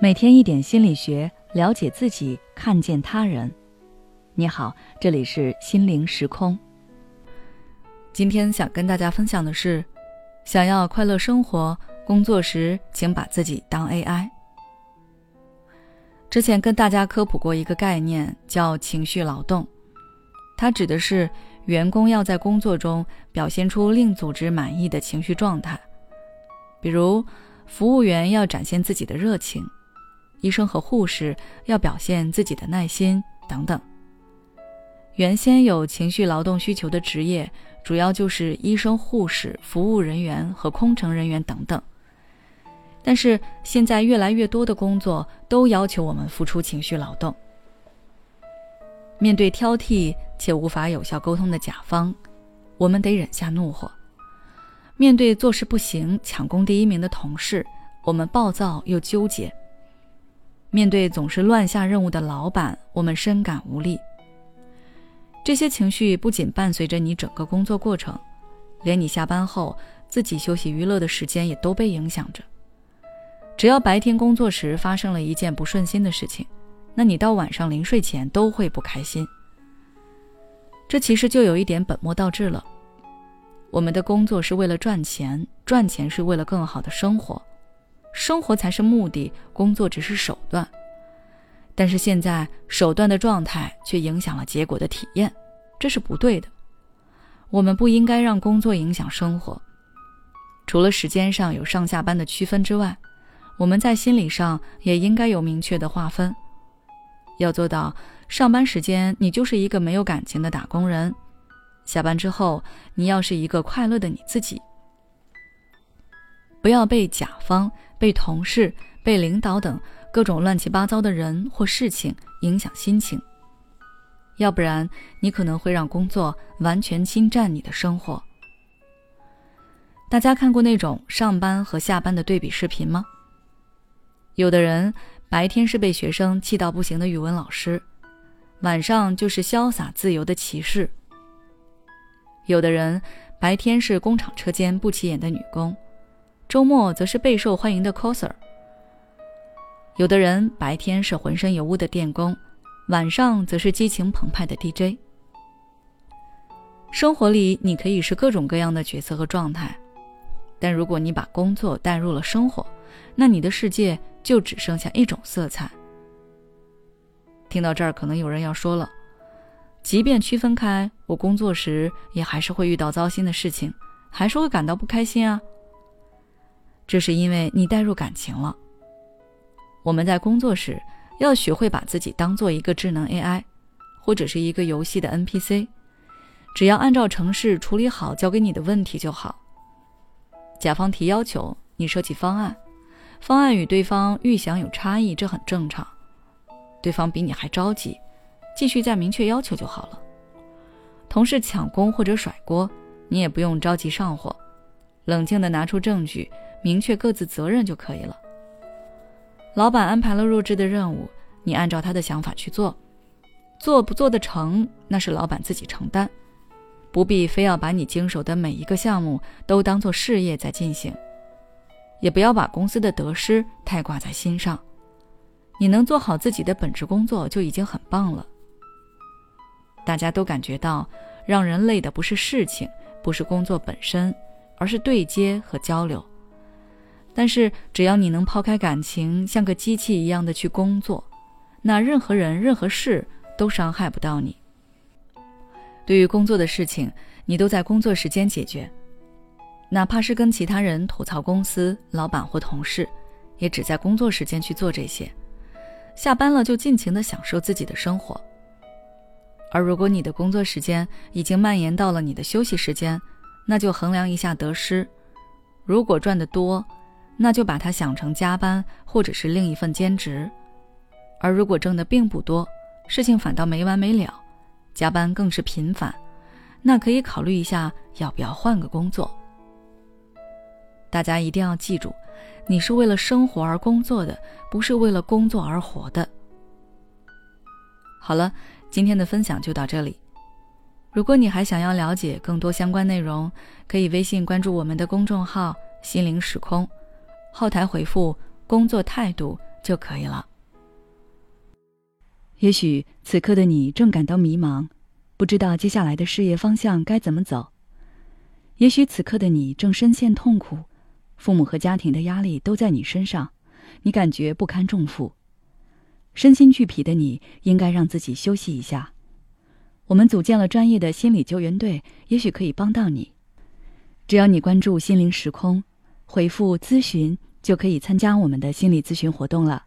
每天一点心理学，了解自己，看见他人。你好，这里是心灵时空。今天想跟大家分享的是，想要快乐生活，工作时请把自己当 AI。之前跟大家科普过一个概念，叫情绪劳动，它指的是员工要在工作中表现出令组织满意的情绪状态，比如服务员要展现自己的热情。医生和护士要表现自己的耐心等等。原先有情绪劳动需求的职业，主要就是医生、护士、服务人员和空乘人员等等。但是现在越来越多的工作都要求我们付出情绪劳动。面对挑剔且无法有效沟通的甲方，我们得忍下怒火；面对做事不行、抢攻第一名的同事，我们暴躁又纠结。面对总是乱下任务的老板，我们深感无力。这些情绪不仅伴随着你整个工作过程，连你下班后自己休息娱乐的时间也都被影响着。只要白天工作时发生了一件不顺心的事情，那你到晚上临睡前都会不开心。这其实就有一点本末倒置了。我们的工作是为了赚钱，赚钱是为了更好的生活。生活才是目的，工作只是手段。但是现在手段的状态却影响了结果的体验，这是不对的。我们不应该让工作影响生活。除了时间上有上下班的区分之外，我们在心理上也应该有明确的划分。要做到上班时间你就是一个没有感情的打工人，下班之后你要是一个快乐的你自己。不要被甲方。被同事、被领导等各种乱七八糟的人或事情影响心情，要不然你可能会让工作完全侵占你的生活。大家看过那种上班和下班的对比视频吗？有的人白天是被学生气到不行的语文老师，晚上就是潇洒自由的骑士；有的人白天是工厂车间不起眼的女工。周末则是备受欢迎的 coser。有的人白天是浑身油污的电工，晚上则是激情澎湃的 DJ。生活里你可以是各种各样的角色和状态，但如果你把工作带入了生活，那你的世界就只剩下一种色彩。听到这儿，可能有人要说了：即便区分开，我工作时也还是会遇到糟心的事情，还是会感到不开心啊。这是因为你带入感情了。我们在工作时要学会把自己当做一个智能 AI，或者是一个游戏的 NPC，只要按照程式处理好交给你的问题就好。甲方提要求，你设计方案，方案与对方预想有差异，这很正常。对方比你还着急，继续再明确要求就好了。同事抢功或者甩锅，你也不用着急上火，冷静的拿出证据。明确各自责任就可以了。老板安排了弱智的任务，你按照他的想法去做，做不做得成那是老板自己承担，不必非要把你经手的每一个项目都当做事业在进行，也不要把公司的得失太挂在心上。你能做好自己的本职工作就已经很棒了。大家都感觉到，让人累的不是事情，不是工作本身，而是对接和交流。但是，只要你能抛开感情，像个机器一样的去工作，那任何人、任何事都伤害不到你。对于工作的事情，你都在工作时间解决，哪怕是跟其他人吐槽公司、老板或同事，也只在工作时间去做这些。下班了就尽情的享受自己的生活。而如果你的工作时间已经蔓延到了你的休息时间，那就衡量一下得失。如果赚得多，那就把它想成加班或者是另一份兼职，而如果挣的并不多，事情反倒没完没了，加班更是频繁，那可以考虑一下要不要换个工作。大家一定要记住，你是为了生活而工作的，不是为了工作而活的。好了，今天的分享就到这里。如果你还想要了解更多相关内容，可以微信关注我们的公众号“心灵时空”。后台回复“工作态度”就可以了。也许此刻的你正感到迷茫，不知道接下来的事业方向该怎么走；也许此刻的你正深陷痛苦，父母和家庭的压力都在你身上，你感觉不堪重负，身心俱疲的你应该让自己休息一下。我们组建了专业的心理救援队，也许可以帮到你。只要你关注“心灵时空”，回复“咨询”，就可以参加我们的心理咨询活动了。